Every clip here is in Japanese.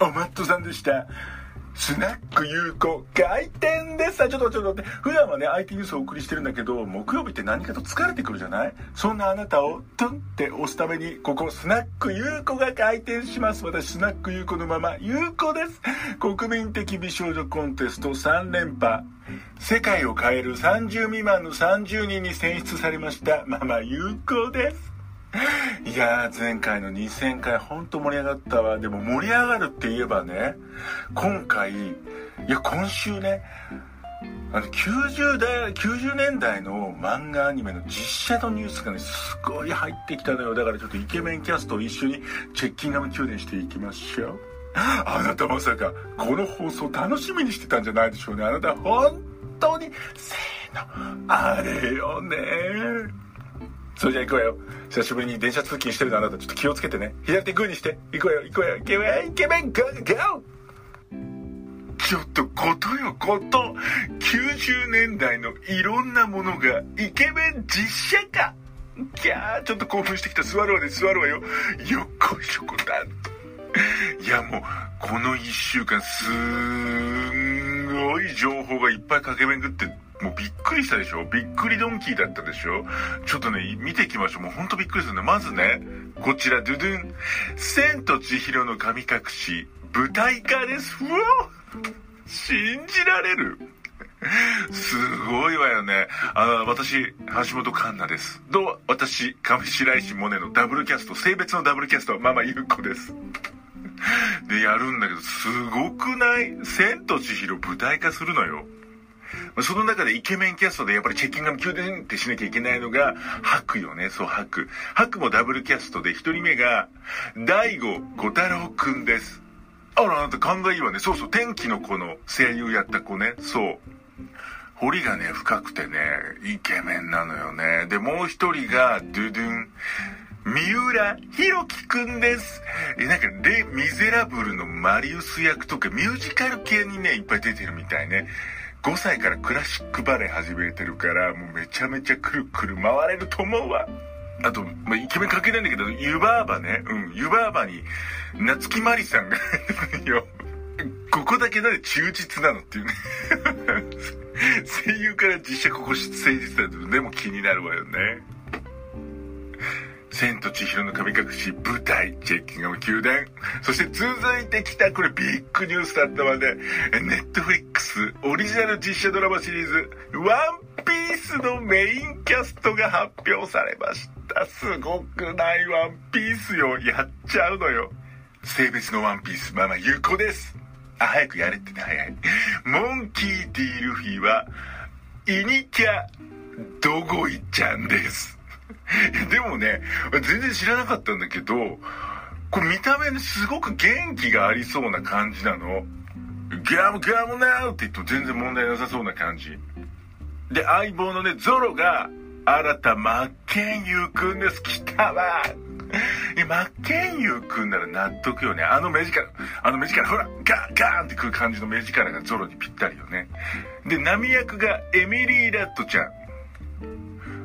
おマットさんでした。スナック有効開店ですあちょっとちょっと待って。普段はね、IT ニュースをお送りしてるんだけど、木曜日って何かと疲れてくるじゃない？そんなあなたをトンって押すために、ここスナック有効が開店します。私、スナック有効のまま有効です。国民的美少女コンテスト3連覇。世界を変える30未満の30人に選出されました。ママ有効です。いやー前回の2000回ほんと盛り上がったわ。でも盛り上がるって言えばね今回いや今週ねあの90代90年代の漫画アニメの実写のニュースがねすごい入ってきたのよ。だからちょっとイケメンキャストを一緒にチェッキンガム宮殿していきましょう。あなたまさかこの放送楽しみにしてたんじゃないでしょうね。あなた本当にせーのあれよね。それじゃ行くわよ。久しぶりに電車通勤してるのあなた。ちょっと気をつけてね。左手グーにして。行くわよ。行くわよ。イケメンイケメンゴーゴー。ちょっとことよこと。90年代のいろんなものがイケメン実写化。キャーちょっと興奮してきた。座るわね。座るわよ。よっこいしょこだいやもうこの1週間すんごい情報がいっぱい駆け巡って。もうびっくりしたでしょ？びっくりドンキーだったでしょ？ちょっとね、見ていきましょう。もうほんとびっくりするね。まずね、こちら、ドゥドゥン。千と千尋の神隠し、舞台化です。うわ信じられるすごいわよね。あの、私、橋本環奈です。どう、私、上白石萌音のダブルキャスト、性別のダブルキャスト、ママゆうこです。で、やるんだけど、すごくない？千と千尋舞台化するのよ。その中でイケメンキャストでやっぱりチェッキンガム宮殿ってしなきゃいけないのが、ハクよね。そう、ハク。ハクもダブルキャストで、一人目が、大悟小太郎くんです。あら、あなた勘がいいわね。そうそう、天気の子の声優やった子ね。そう。彫りがね、深くてね、イケメンなのよね。で、もう一人が、ドゥドゥン。三浦弘樹くんです。え、なんか、レ・ミゼラブルのマリウス役とか、ミュージカル系にね、いっぱい出てるみたいね。5歳からクラシックバレエ始めてるから、もうめちゃめちゃくるくる回れると思うわ。あと、まあ、イケメン関係ないんだけど、湯婆婆ね。うん、湯婆婆に、夏木マリさんが よ、ここだけなんで忠実なのっていうね。声優から実写ここ誠実だとでも気になるわよね。千と千尋の神隠し舞台チェッキングの宮殿。そして続いてきたこれビッグニュースだったわね。ネットフリックスオリジナル実写ドラマシリーズ「ワンピースのメインキャストが発表されました。すごくないワンピースよ。やっちゃうのよ。性別のワンピースママ有効です。あ早くやれってね。早い。モンキー・ディ・ルフィはイニキャドゴイちゃんです。でもね、全然知らなかったんだけど、これ見た目にすごく元気がありそうな感じなの。ガムガムナウって言っても全然問題なさそうな感じ。で、相棒のね、ゾロが、新田真剣佑くんです。来たわ。え、真剣佑くんなら納得よね。あの目力、あの目力、ほら、ガーガーンってくる感じの目力がゾロにぴったりよね。で、波役がエミリー・ラットちゃん。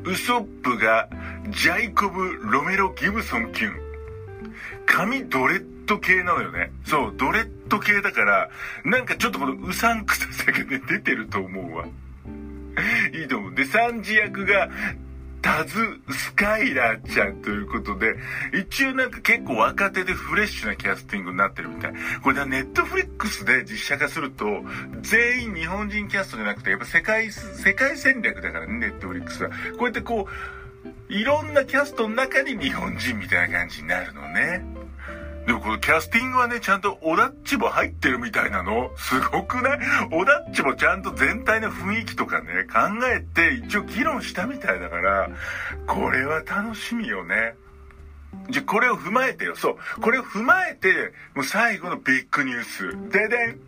ウソップがジェイコブ・ロメロ・ギブソンきゅん。髪ドレッド系なのよね。そう、ドレッド系だから、なんかちょっとこのうさんくささがね、出てると思うわ。いいと思う。で、サンジ役が、タズ・スカイラーちゃんということで、一応なんか結構若手でフレッシュなキャスティングになってるみたい。これネットフリックスで実写化すると、全員日本人キャストじゃなくて、やっぱ世界、世界戦略だからね、ネットフリックスは。こうやってこう、いろんなキャストの中に日本人みたいな感じになるのね。でもこのキャスティングはね、ちゃんとオダッチも入ってるみたいなの。すごくないオダッチもちゃんと全体の雰囲気とかね、考えて一応議論したみたいだから、これは楽しみよね。じゃ、これを踏まえてよ。そう。これを踏まえて、もう最後のビッグニュース。ででん。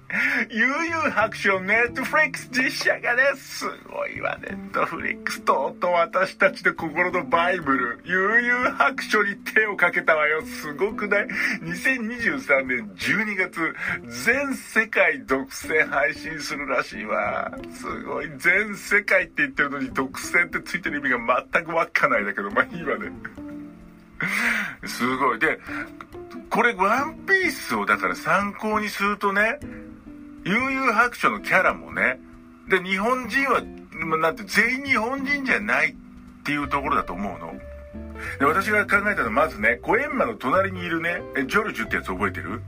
悠々白書ネットフリックス実写化です。すごいわ、ネットフリックス。とうとう私たちの心のバイブル、悠々白書に手をかけたわよ。すごくない ?2023 年12月、全世界独占配信するらしいわ。すごい。全世界って言ってるのに独占ってついてる意味が全くわかんないだけど、まあいいわね。すごい。で、これ、ワンピースをだから参考にするとね、悠々白書のキャラもね、で、日本人は、なんて、全員日本人じゃないっていうところだと思うの。で、私が考えたのは、まずね、コエンマの隣にいるね、ジョルジュってやつ覚えてる？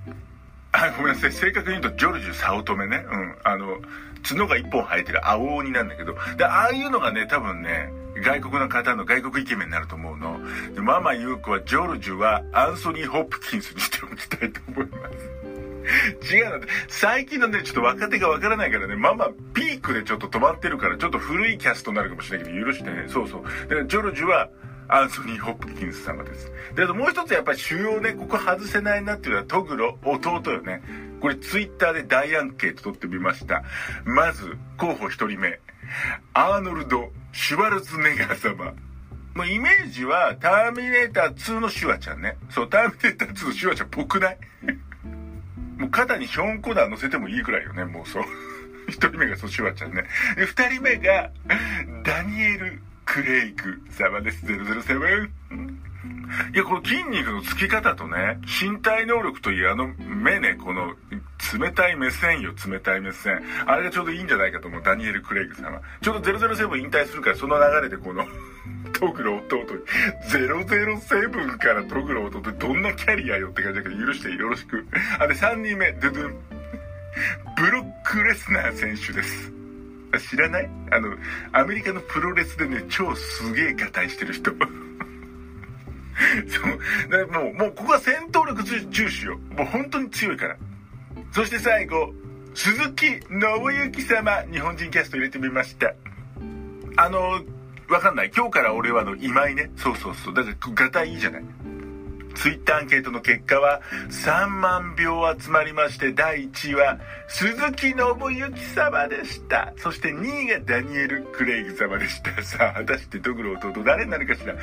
あ、ごめんなさい。正確に言うと、ジョルジュ早乙女ね。うん。あの、角が一本生えてる青鬼なんだけど。で、ああいうのがね、多分ね、外国の方の外国イケメンになると思うの。でママユークはジョルジュはアンソニー・ホップキンスにしておきたいと思います。違うの、最近のね、ちょっと若手がわからないからね、ママピークでちょっと止まってるから、ちょっと古いキャストになるかもしれないけど、許してね。そうそう。だからジョルジュは、アンソニー・ホップキンス様です。で、あともう一つやっぱり主要ね、ここ外せないなっていうのはトグロ、弟よね。これツイッターで大アンケート取ってみました。まず、候補一人目。アーノルド・シュワルツネガー様。もうイメージは、ターミネーター2のシュワちゃんね。そう、ターミネーター2のシュワちゃんっぽくない？もう肩にヒョンコダー乗せてもいいくらいよね、もうそう。一人目がそう、シュワちゃんね。で、二人目が、ダニエル・クレイク様です。007。いや、この筋肉のつき方とね、身体能力といい、あの目ね、この冷たい目線よ、冷たい目線。あれがちょうどいいんじゃないかと思う、ダニエル・クレイグ様。ちょうど007引退するから、その流れでこのトグロ弟、007からトグロ弟どんなキャリアよって感じだけど、許してよろしく。あ、で、3人目、ドゥドゥン。ブロック・レスナー選手です。知らない？あの、アメリカのプロレスでね、超すげえ合体してる人。そう。だもう、もうここは戦闘力重視よ。もう本当に強いから。そして最後、鈴木信之様、日本人キャスト入れてみました。あの、わかんない。今日から俺はの、今井ね。そうそうそう。だから、ガタいいじゃない。ツイッターアンケートの結果は3万票集まりまして第1位は鈴木信之様でした。そして2位がダニエル・クレイグ様でした。さあ、果たしてドグロ弟誰になるかしら。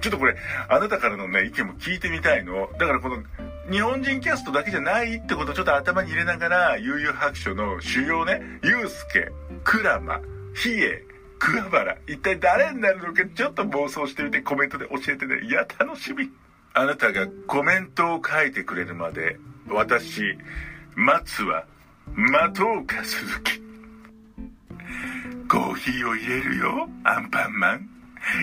ちょっとこれ、あなたからのね、意見も聞いてみたいの。だからこの、日本人キャストだけじゃないってことをちょっと頭に入れながら、悠々白書の主要ね、ユうスケ、クラマ、ヒエ、桑原、一体誰になるのかちょっと妄想してみてコメントで教えてね。いや、楽しみ。あなたがコメントを書いてくれるまで、私、松は、待とうか、鈴木。コーヒーを入れるよ、アンパンマン。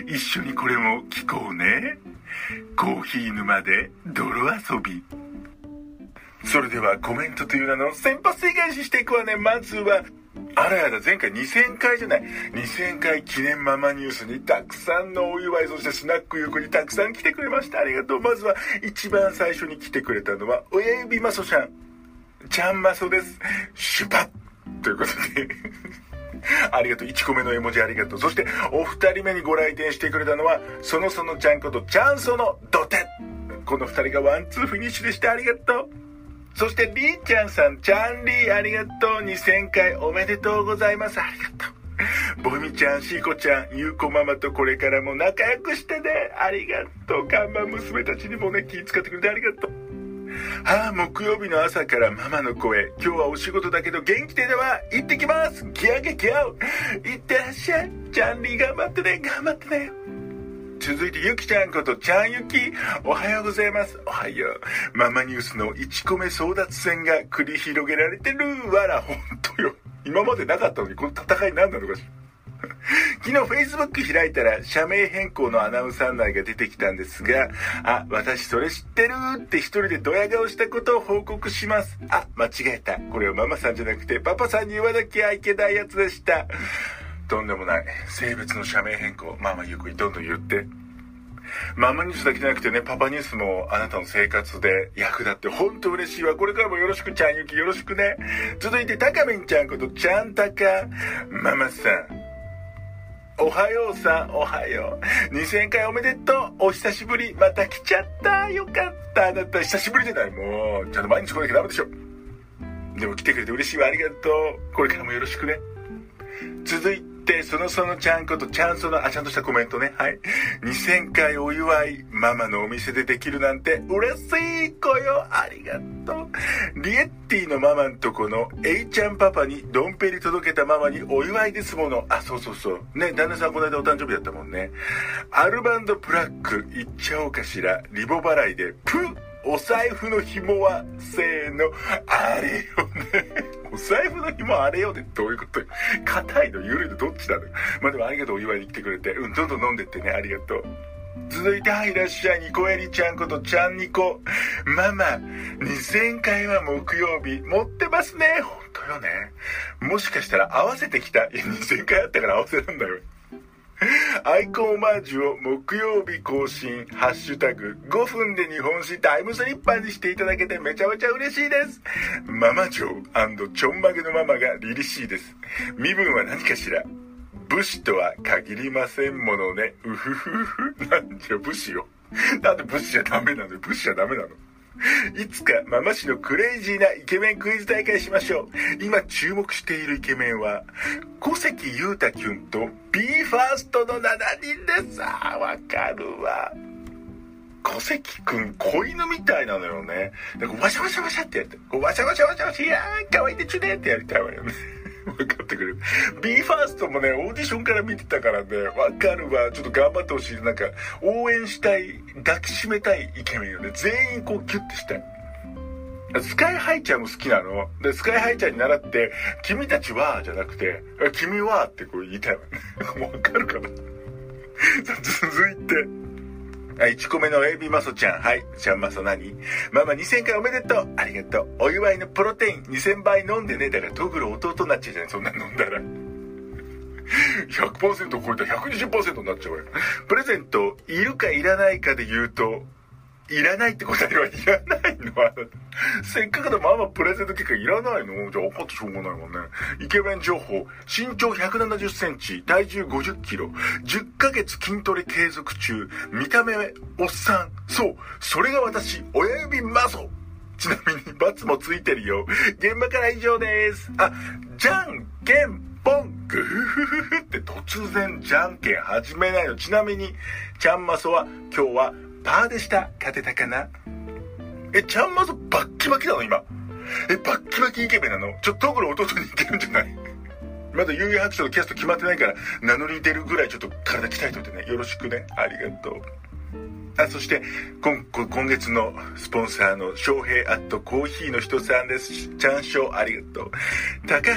一緒にこれも聞こうね。コーヒー沼で泥遊び。それではコメントという名の先発正返ししていくわね。まずは、あらやだ、前回2000回じゃない。2000回記念ママニュースにたくさんのお祝い、そしてスナック横にたくさん来てくれました。ありがとう。まずは、一番最初に来てくれたのは、親指マソちゃん。ちゃんマソです。シュパッということで ありがとう。1個目の絵文字ありがとう。そして、お二人目にご来店してくれたのは、そのそのちゃんこと、ちゃんその土手。この二人がワンツーフィニッシュでしてありがとう。そして、りーちゃんさん、ちゃんりー、ありがとう。2000回おめでとうございます。ありがとう。ぼみちゃん、しーこちゃん、ゆうこママとこれからも仲良くしてね。ありがとう。看板娘たちにもね、気遣ってくれてありがとう。はあ、木曜日の朝からママの声。今日はお仕事だけど元気ででは行ってきますギャギャギャ行ってらっしゃいチャンリー頑張ってね頑張ってね続いてゆきちゃんことちゃんゆき。おはようございます。おはよう。ママニュースの1個目争奪戦が繰り広げられてる。わら、ほんとよ。今までなかったのにこの戦い何なのかしら。昨日 Facebook 開いたら社名変更のアナウンサー内が出てきたんですが、あ、私それ知ってるって一人でドヤ顔したことを報告します。あ、間違えた。これはママさんじゃなくてパパさんに言わなきゃいけないやつでした。とんでもない。性別の社名変更。まあまあゆっくりどんどん言って。ママニュースだけじゃなくてね、パパニュースもあなたの生活で 役立って本当嬉しいわ。これからもよろしくちゃんゆきよろしくね。続いてたかみんちゃんことちゃんたか。ママさん。おはようさん、おはよう。2000回おめでとう。お久しぶり。また来ちゃった。よかった。あなた久しぶりじゃない。もう、ちゃんと毎日来なきゃダメでしょ。でも来てくれて嬉しいわ。ありがとう。これからもよろしくね。続い、てそのそのちゃんことちゃんそのあちゃんとしたコメントね。はい。2000回お祝いママのお店でできるなんて嬉しい子よ。ありがとう。リエッティのママんとこの A ちゃんパパにドンペリ届けたママにお祝いですもの。あそうそうそう。ね旦那さんこの間お誕生日だったもんね。アルバンドプラックいっちゃおうかしら。リボ払いでプッお財布の紐は、せーの、あれよね。お財布の紐あれよでどういうこと？よ。硬いの緩いのどっちなの？まあでもありがとう、お祝いに来てくれて。うん、どんどん飲んでってね、ありがとう。続いて、はい、いらっしゃい、ニコエリちゃんことちゃんニコ。ママ、2000回は木曜日、持ってますね。ほんとよね。もしかしたら合わせてきた。いや、2000回あったから合わせなんだよ。アイコンマージュを木曜日更新、ハッシュタグ、5分で日本史タイムスリッパーにしていただけてめちゃめちゃ嬉しいです。ママ嬢ちょんまげのママが凛々しいです。身分は何かしら武士とは限りませんものね。うふふふ。なんじゃ武士よ。なんで武士じゃダメなのよ武士じゃダメなのいつかママ氏のクレイジーなイケメンクイズ大会しましょう。今注目しているイケメンは、小関裕太キュンと b ファーストの7人です。あわかるわ。小関くん、子犬みたいなのよね。で、こうワシャワシャワシャってやって、こうワシャワシャワシャワシャ、いやー、かわいいでちゅねってやりたいわよね。分かってくれる。b ファーストもね、オーディションから見てたからね、わかるわ。ちょっと頑張ってほしい。なんか、応援したい、抱きしめたいイケメンよね。全員こうキュッてしたい。スカイハイちゃんも好きなの。で、スカイハイちゃんに習って、君たちは、じゃなくて、君はってこう言いたいわね。わかるかな 続いて、はい、1個目のエビマソちゃん。はい。ちゃんマソ何？ママ2000回おめでとう。ありがとう。お祝いのプロテイン2000倍飲んでね。だからトグル弟になっちゃうじゃん。そんな飲んだら。100%超えたら120%になっちゃうわよ。プレゼント、いるかいらないかで言うと、いらないって答えはいらないのあなた。せっかくでママプレゼント結果いらないの？じゃあ怒ってしょうがないもんね。イケメン情報。身長170センチ、体重50キロ、10ヶ月筋トレ継続中、見た目おっさん。そう、それが私、親指マゾ。ちなみに罰もついてるよ。現場から以上です。あ、じゃんけんぽんグフフフフって突然じゃんけん始めないの。ちなみに、ちゃんまそは今日はパーでした？勝てたかな？え、ちゃんまずバッキバキなの今。え、バッキバキイケメンなの？ちょっとトグロ弟に似てるんじゃない？まだ幽遊白書のキャスト決まってないから、名乗り出るぐらいちょっと体鍛えといてね。よろしくね。ありがとう。あ、そして、今、今月のスポンサーの翔平アットコーヒーの人さんです。ちゃんしょうありがとう。高橋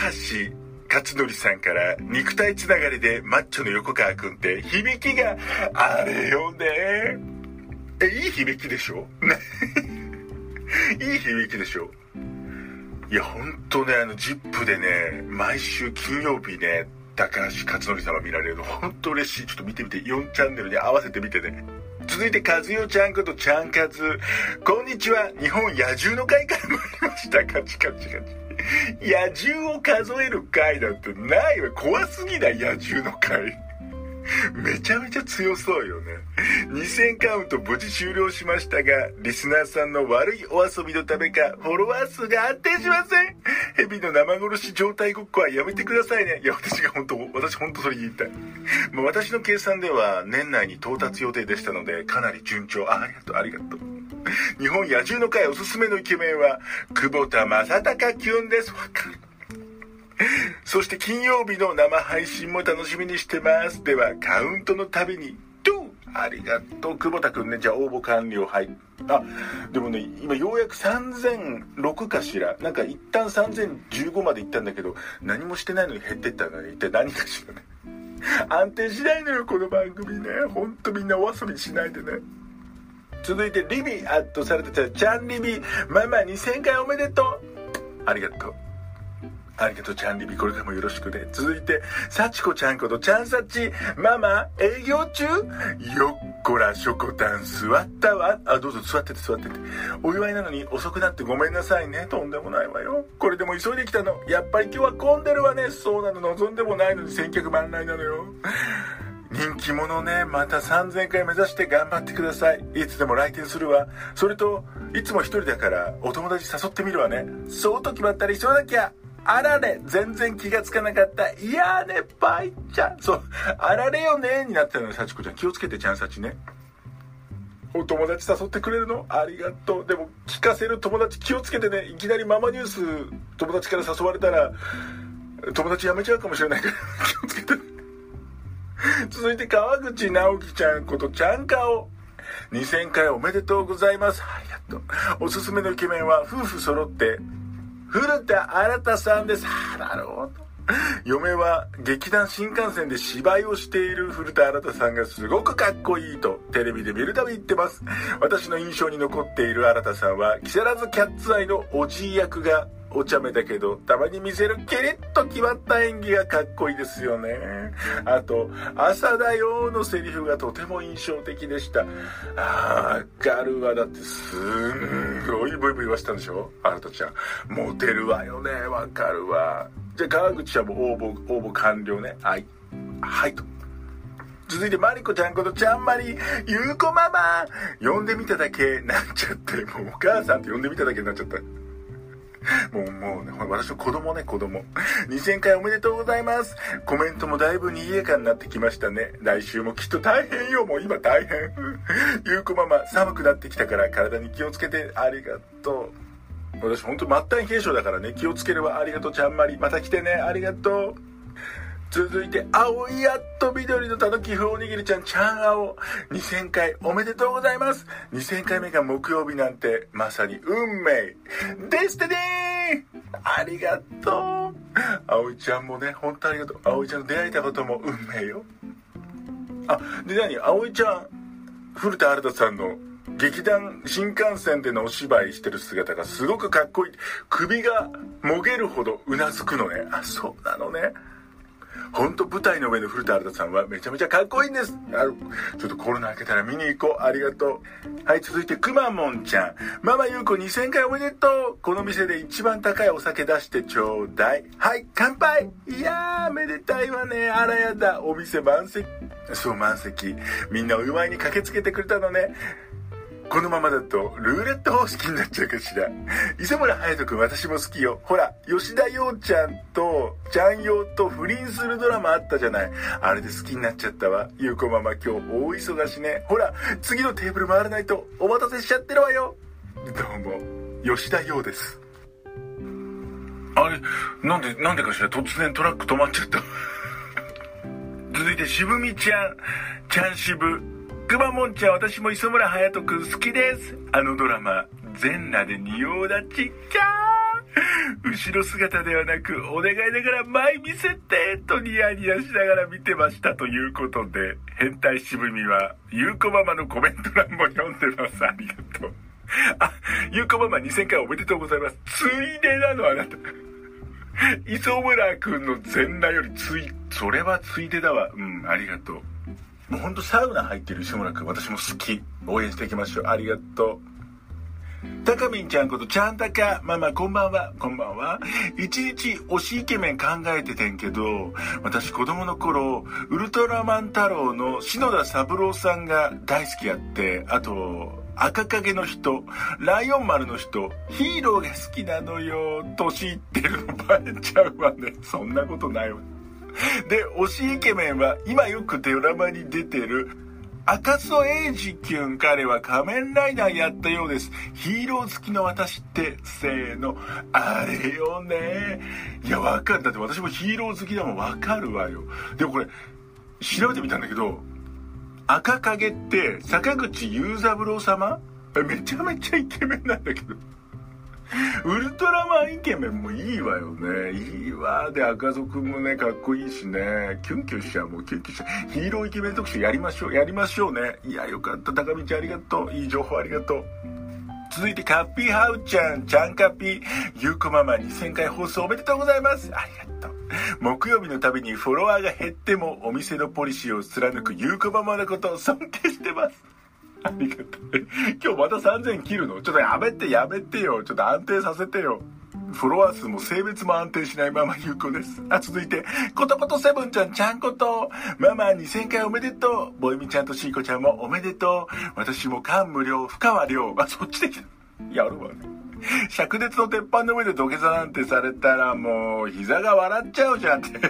勝則さんから肉体つながりでマッチョの横川くんって響きがあれよね。え、いい響きでしょ？ね。いい響きでしょ？いや、ほんとね、あの、ジップでね、毎週金曜日ね、高橋克典様見られるの、ほんと嬉しい。ちょっと見てみて、4チャンネルに合わせて見てね。続いて、和代ちゃんことちゃんかず。こんにちは。日本野獣の会から参りました。カチカチカチ。野獣を数える会なんてないわ。怖すぎない野獣の会。めちゃめちゃ強そうよね。2000カウント無事終了しましたが、リスナーさんの悪いお遊びのためか、フォロワー数が安定しません。蛇の生殺し状態ごっこはやめてくださいね。いや、私が本当、私本当それ言いたい。まあ、私の計算では年内に到達予定でしたので、かなり順調。あ、ありがとう、ありがとう。日本野獣の会おすすめのイケメンは、久保田正孝キュンです。わかる。そして金曜日の生配信も楽しみにしてます。では、カウントのたびに、ドゥありがとう、久保田くんね。じゃあ応募完了。はい。あ、でもね、今ようやく3006かしら。なんか一旦3015まで行ったんだけど、何もしてないのに減ってったのに、一体何かしらね。安定しないのよ、この番組ね。ほんとみんなお遊びしないでね。続いて、リビアットされてた、ちゃんリビ、ママ2000回おめでとう。ありがとう。ありがとう、ちゃんリビ。これからもよろしくね。続いて、幸子ちゃんことちゃんさち。ママ、営業中？よっこら、しょこたん、座ったわ。あ、どうぞ座ってて座ってて。お祝いなのに遅くなってごめんなさいね。とんでもないわよ。これでも急いできたの。やっぱり今日は混んでるわね。そうなの、望んでもないのに千客万来なのよ。人気者ね、また3000回目指して頑張ってください。いつでも来店するわ。それと、いつも一人だからお友達誘ってみるわね。そうと決まったら急がなきゃ。あられ、全然気がつかなかった。いやーね、パイちゃん。そう、あられよねになったのよ、幸子ちゃん。気をつけて、ちゃんさちね。お友達誘ってくれるの？ありがとう。でも、聞かせる友達気をつけてね。いきなりママニュース友達から誘われたら、友達辞めちゃうかもしれないから 気をつけて。続いて、川口直樹ちゃんことちゃんかお。2000回おめでとうございます。ありがとう。おすすめのイケメンは夫婦揃って、古田新太さんです。なるほど。嫁は劇団新幹線で芝居をしている古田新太さんがすごくかっこいいとテレビで見るたび言ってます。私の印象に残っている新太さんは木更津キャッツアイのおじい役がお茶目だけど、たまに見せるキリッと決まった演技がかっこいいですよね。あと、朝だよのセリフがとても印象的でした。あー、ガルはだってすんごいブイブイ言わしたんでしょ？あなたちゃん。モテるわよね。わかるわ。じゃあ、川口ちゃんも応募、応募完了ね。はい。はいと。続いて、マリコちゃんことちゃんまり、ゆうこママ呼んでみただけなっちゃって、もうお母さんって呼んでみただけになっちゃった。もう、もうね、私の子供ね、子供。2000回おめでとうございます。コメントもだいぶ賑やかになってきましたね。来週もきっと大変よ、もう今大変。ゆうこママ、寒くなってきたから体に気をつけてありがとう。私本当末端軽症だからね、気をつければありがとう、ちゃんまり。また来てね、ありがとう。続いて、青いやっと緑のたぬき風おにぎりちゃん、ちゃん青。2000回おめでとうございます。2000回目が木曜日なんて、まさに運命。デスティニーありがとう。葵ちゃんもね、本当ありがとう。葵ちゃんと出会えたことも運命よ。あ、で何？葵ちゃん、古田新太さんの劇団新幹線でのお芝居してる姿がすごくかっこいい。首がもげるほどうなずくのね。あ、そうなのね。ほんと舞台の上の古田新太さんはめちゃめちゃかっこいいんです。あちょっとコロナ明けたら見に行こう。ありがとう。はい、続いてくまモンちゃん。ママゆうこ2000回おめでとう。この店で一番高いお酒出してちょうだい。はい、乾杯いやー、めでたいわね。あらやだ。お店満席。そう、満席。みんなお祝いに駆けつけてくれたのね。このままだとルーレット方式になっちゃうかしら。磯村隼人君私も好きよ。ほら、吉田洋ちゃんと、ちゃんようと不倫するドラマあったじゃない。あれで好きになっちゃったわ。ゆうこママ今日大忙しね。ほら、次のテーブル回らないとお待たせしちゃってるわよ。どうも、吉田洋です。あれ、なんで、なんでかしら？突然トラック止まっちゃった。続いて渋みちゃん、ちゃん渋。くまモンちゃん、私も磯村隼人くん好きです。あのドラマ、全裸で仁王立ち、キャー後ろ姿ではなく、お願いだから前見せて、とニヤニヤしながら見てましたということで、変態渋みは、ゆうこママのコメント欄も読んでます。ありがとう。あ、ゆうこママ2000回おめでとうございます。ついでなの、あなた。磯村くんの全裸よりつい、それはついでだわ。うん、ありがとう。もうほんとサウナ入ってる石村君、私も好き。応援していきましょう。ありがとう。たかみんちゃんことちゃんたか。ママこんばんは。こんばんは。一日推しイケメン考えててんけど、私子供の頃、ウルトラマン太郎の篠田三郎さんが大好きやって、あと、赤影の人、ライオン丸の人、ヒーローが好きなのよ。年いってるのバレちゃうわね。そんなことないわ。で、推しイケメンは今よくドラマに出てる赤楚衛二キュン彼は仮面ライダーやったようです。ヒーロー好きの私って、せーの、あれよね。いや、わかる。だって私もヒーロー好きだもんわかるわよ。でもこれ、調べてみたんだけど、赤影って坂口雄三郎様？めちゃめちゃイケメンなんだけど。ウルトラマンイケメンもいいわよね。いいわ。で、赤族もね、かっこいいしね。キュンキュンしちゃう。もうキュンキュンしちゃう。ヒーローイケメン特集やりましょう。やりましょうね。いや、よかった。高道ありがとう。いい情報ありがとう。続いて、カッピーハウちゃん、ちゃんカッピー、ゆうこママ2000回放送おめでとうございます。ありがとう。木曜日のたびにフォロワーが減ってもお店のポリシーを貫くゆうこママのことを尊敬してます。ありがとう。今日また3000切るの？ちょっとやめてやめてよ。ちょっと安定させてよ。フォロワー数も性別も安定しないママゆうこです。あ、続いて、ことことセブンちゃんちゃんこと、ママ2000回おめでとう。ボイミちゃんとシーコちゃんもおめでとう。私も感無量、深川量。あ、そっちできた。やるわね。灼熱の鉄板の上で土下座なんてされたらもう膝が笑っちゃうじゃんって。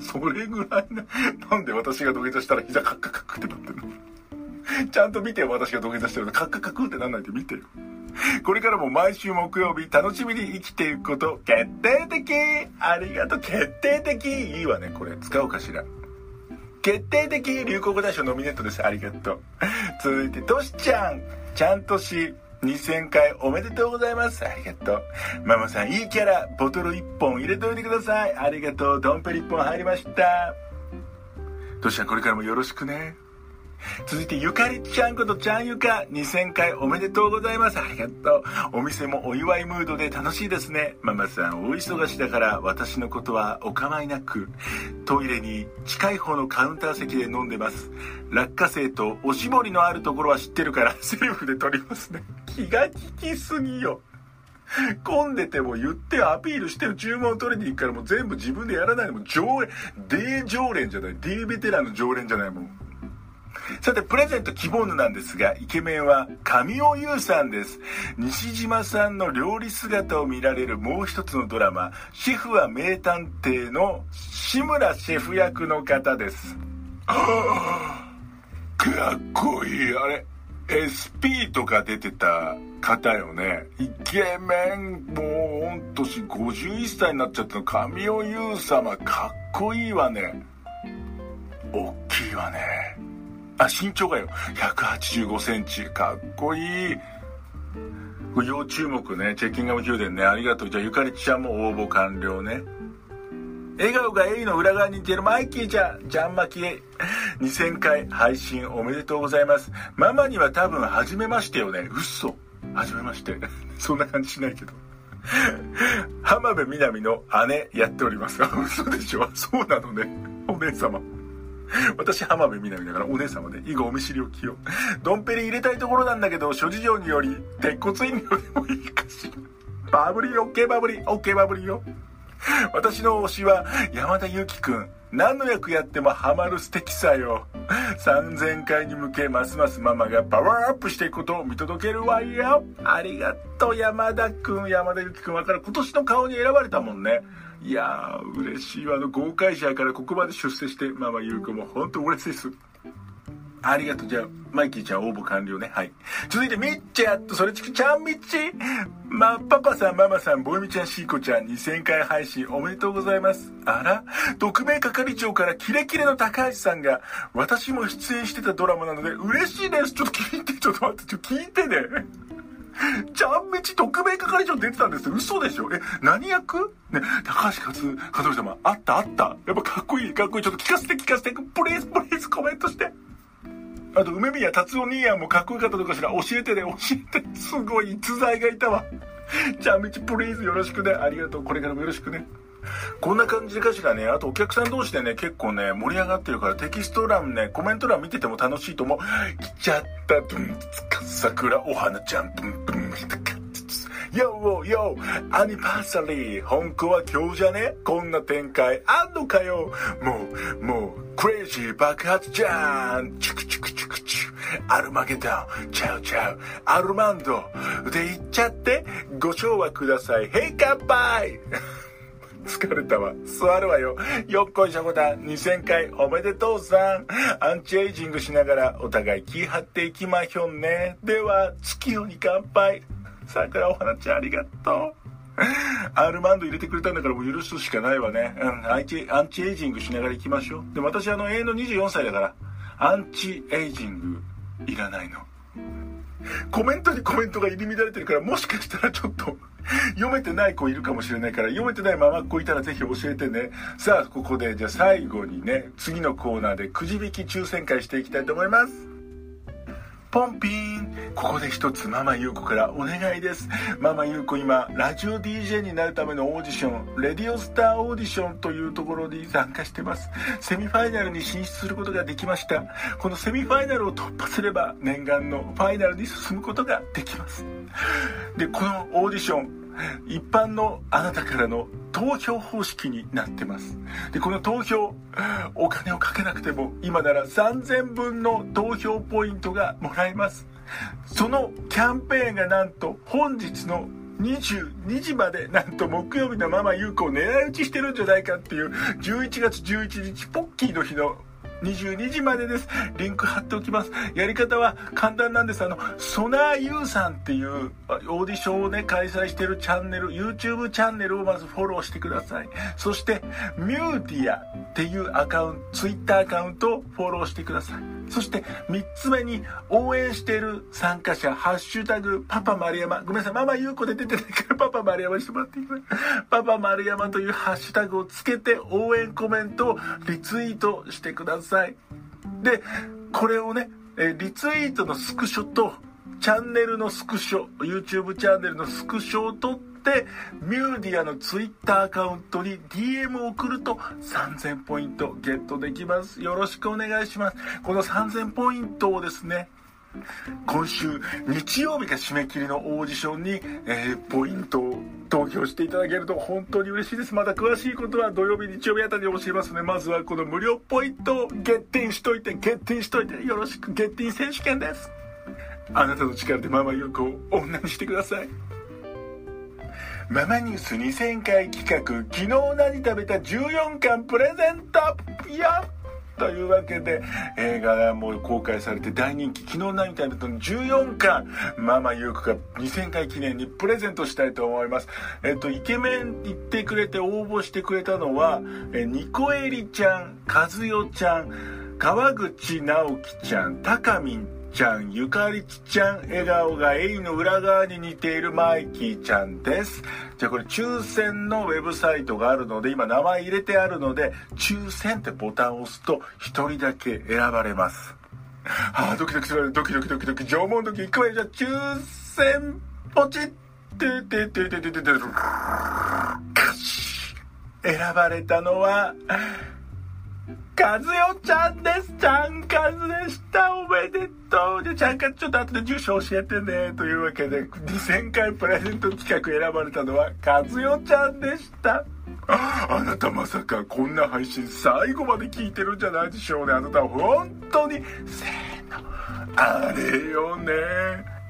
それぐらいな。なんで私が土下座したら膝カッカカッカってなってるの？ちゃんと見てよ、私が土下座してるの。カッカカクってなんないで見てよ。これからも毎週木曜日楽しみに生きていくこと決定的ありがとう決定的いいわね、これ。使おうかしら。決定的流行語大賞ノミネートです。ありがとう。続いて、としちゃん。ちゃんとし、2000回おめでとうございます。ありがとう。ママさん、いいキャラ、ボトル1本入れといてください。ありがとう。ドンペリ1本入りました。としちゃん、これからもよろしくね。続いてゆかりちゃんことちゃんゆか2000回おめでとうございます。ありがとう。お店もお祝いムードで楽しいですね。ママさんお忙しだから私のことはお構いなくトイレに近い方のカウンター席で飲んでます。落花生とおしぼりのあるところは知ってるから セルフで取りますね。気が利きすぎよ。混んでても言ってアピールしてる注文を取りに行くからもう全部自分でやらないでも常連、デー常連じゃない、デーベテランの常連じゃないもん。さて、プレゼント希望のなんですが、イケメンは神尾優さんです。西島さんの料理姿を見られるもう一つのドラマ、シェフは名探偵の志村シェフ役の方です。かっこいい。あれ、SP とか出てた方よね。イケメン、もう御年51歳になっちゃったの、神尾優様、かっこいいわね。大きいわね。あ、身長がよ、185センチ。かっこいい。要注目ね。チェッキンガム宮殿ね。ありがとう。じゃあ、ゆかりちゃんも応募完了ね。笑顔がエイの裏側に似てるマイキーちゃん、ジャンマキエ。2000回配信おめでとうございます。ママには多分、初めましてよね。嘘。初めまして。そんな感じしないけど。浜辺美波の姉やっております。嘘でしょそうなのね。お姉様。私、浜辺美波だからお姉様で、以後お見知りおきよ。ドンペリ入れたいところなんだけど、諸事情により、鉄骨飲料でもいいかしら。バブリー、オッケーバブリー、オッケーバブリーよ。私の推しは、山田裕貴くん。何の役やってもハマる素敵さよ。3000回に向け、ますますママがパワーアップしていくことを見届けるわよ。ありがとう、山田くん、山田裕貴くん。わかる。今年の顔に選ばれたもんね。いやー、嬉しいわ。あの、ゴーカイジャーからここまで出世して、ママゆう子も本当嬉しいです。ありがとう。じゃあ、マイキーちゃん応募完了ね。はい。続いて、みっちゃんと、それちくちゃんみっち。まパパさん、ママさん、ボイミちゃん、シーコちゃん、2000回配信おめでとうございます。あら特命係長からキレキレの高橋さんが、私も出演してたドラマなので、嬉しいです。ちょっと聞いて、ちょっと待って、ちょっと聞いてね。ちゃんみち特命係長出てたんです嘘でしょ？え、何役？ね、高橋克、和則様、あったあったやっぱかっこいい、かっこいい。ちょっと聞かせて聞かせて。プリーズプリーズコメントして。あと、梅宮達夫兄やんもかっこよかったのかしら教えてね、教えて。すごい逸材がいたわ。ちゃんみちプリーズよろしくね。ありがとう。これからもよろしくね。こんな感じかしらね。あとお客さん同士でね、結構ね、盛り上がってるからテキスト欄ね、コメント欄見てても楽しいと思う。来ちゃった、ブンツカ桜お花ちゃん、ブンブン、ヨーヨー、アニバーサリー、本当は今日じゃね？こんな展開あんのかよ？もう、もう、クレイジー爆発じゃん。チュクチュクチュクチュアルマゲドン、チャウチャウ、アルマンド。で行っちゃって、ご唱和ください。ヘイ乾杯疲れたわ。座るわよ。よっこいしょこだ。2000回おめでとうさん。アンチエイジングしながらお互い気張っていきまひょんね。では、月夜に乾杯。桜お花ちゃんありがとう。アルマンド入れてくれたんだからもう許すしかないわね。うん、アンチ、アンチエイジングしながら行きましょう。でも私あの永遠の24歳だから、アンチエイジングいらないの。コメントにコメントが入り乱れてるから、もしかしたらちょっと読めてない子いるかもしれないから、読めてないままっ子いたらぜひ教えてね。さあ、ここで、じゃあ最後にね、次のコーナーでくじ引き抽選会していきたいと思います。ポンピーンここで一つママ優子からお願いです。ママ優子今、ラジオ DJ になるためのオーディション、レディオスターオーディションというところに参加してます。セミファイナルに進出することができました。このセミファイナルを突破すれば念願のファイナルに進むことができます。で、このオーディション、一般のあなたからの投票方式になってます。でこの投票お金をかけなくても今なら3000分の投票ポイントがもらえます。そのキャンペーンがなんと本日の22時までなんと木曜日のママ優子を狙い撃ちしてるんじゃないかっていう11月11日ポッキーの日の22時までですリンク貼っておきますやり方は簡単なんですあのソナーユーさんっていうオーディションをね開催してるチャンネル YouTube チャンネルをまずフォローしてくださいそしてミューディアっていうアカウント Twitter アカウントをフォローしてくださいそして3つ目に応援してる参加者、ハッシュタグ、パパ丸山。ごめんなさい、ママ優子で出てないからパパ丸山してもらっていいか。パパ丸山というハッシュタグをつけて応援コメントをリツイートしてください。で、これをね、えリツイートのスクショと、チャンネルのスクショ、YouTube チャンネルのスクショを撮って、ミューディアの Twitter アカウントに DM を送ると3000ポイントゲットできます。よろしくお願いします。この3000ポイントをですね、今週日曜日が締め切りのオーディションに、えー、ポイントを投票していただけると本当に嬉しいです。また詳しいことは土曜日日曜日あたりに教えますのでまずはこの無料ポイントをゲッティンしといてゲッティンしといてよろしくゲッティン選手権です。あなたの力でママ優子を女にしてください。ママニュース2000回企画昨日何食べた14巻プレゼント。やっというわけで映画がもう公開されて大人気昨日何食べたの？14巻。ママゆうくが2000回記念にプレゼントしたいと思います。えっとイケメン言ってくれて応募してくれたのはえニコエリちゃん和代ちゃん川口直樹ちゃんたかみんちゃん、ゆかりちちゃん、笑顔がエイの裏側に似ているマイキーちゃんです。じゃあこれ抽選のウェブサイトがあるので、今名前入れてあるので、抽選ってボタンを押すと1人だけ選ばれます。はあ、ドキドキする、ドキドキドキドキ、縄文時行くわよ。じゃあ抽選、ポチッ、ててててててて、選ばれたのは、和代ちゃんです。ちゃんかずでした。おめでとう。で、ちゃんかずちょっと後で住所教えてね。というわけで、2000回プレゼント企画選ばれたのは、和代ちゃんでした。あなたまさかこんな配信最後まで聞いてるんじゃないでしょうね。あなたは本当に、せーの、あれよね。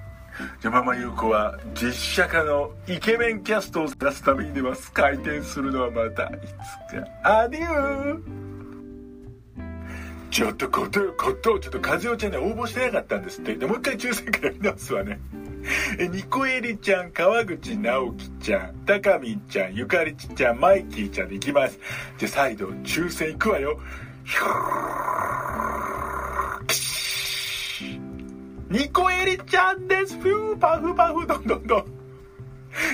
山間優子は実写化のイケメンキャストを出すために出ます。開店するのはまたいつか。アデューちょっとこと、こと、ちょっと和代ちゃんね、応募してなかったんですって。で、もう一回抽選からやり直すわね。え、ニコエリちゃん、川口直樹ちゃん、たかみんちゃん、ゆかりちちゃん、マイキーちゃんでいきます。じゃ、再度、抽選いくわよ。ひょーニコエリちゃんですふーパフパフ、どんどんどん。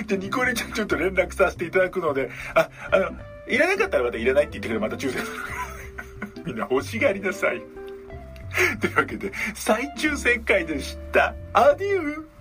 じゃ、ニコエリちゃんちょっと連絡させていただくので、あ、あの、いらなかったらまたいらないって言ってくれまた抽選する。みんな欲しがりなさい。というわけで、最終正解でした。アデュー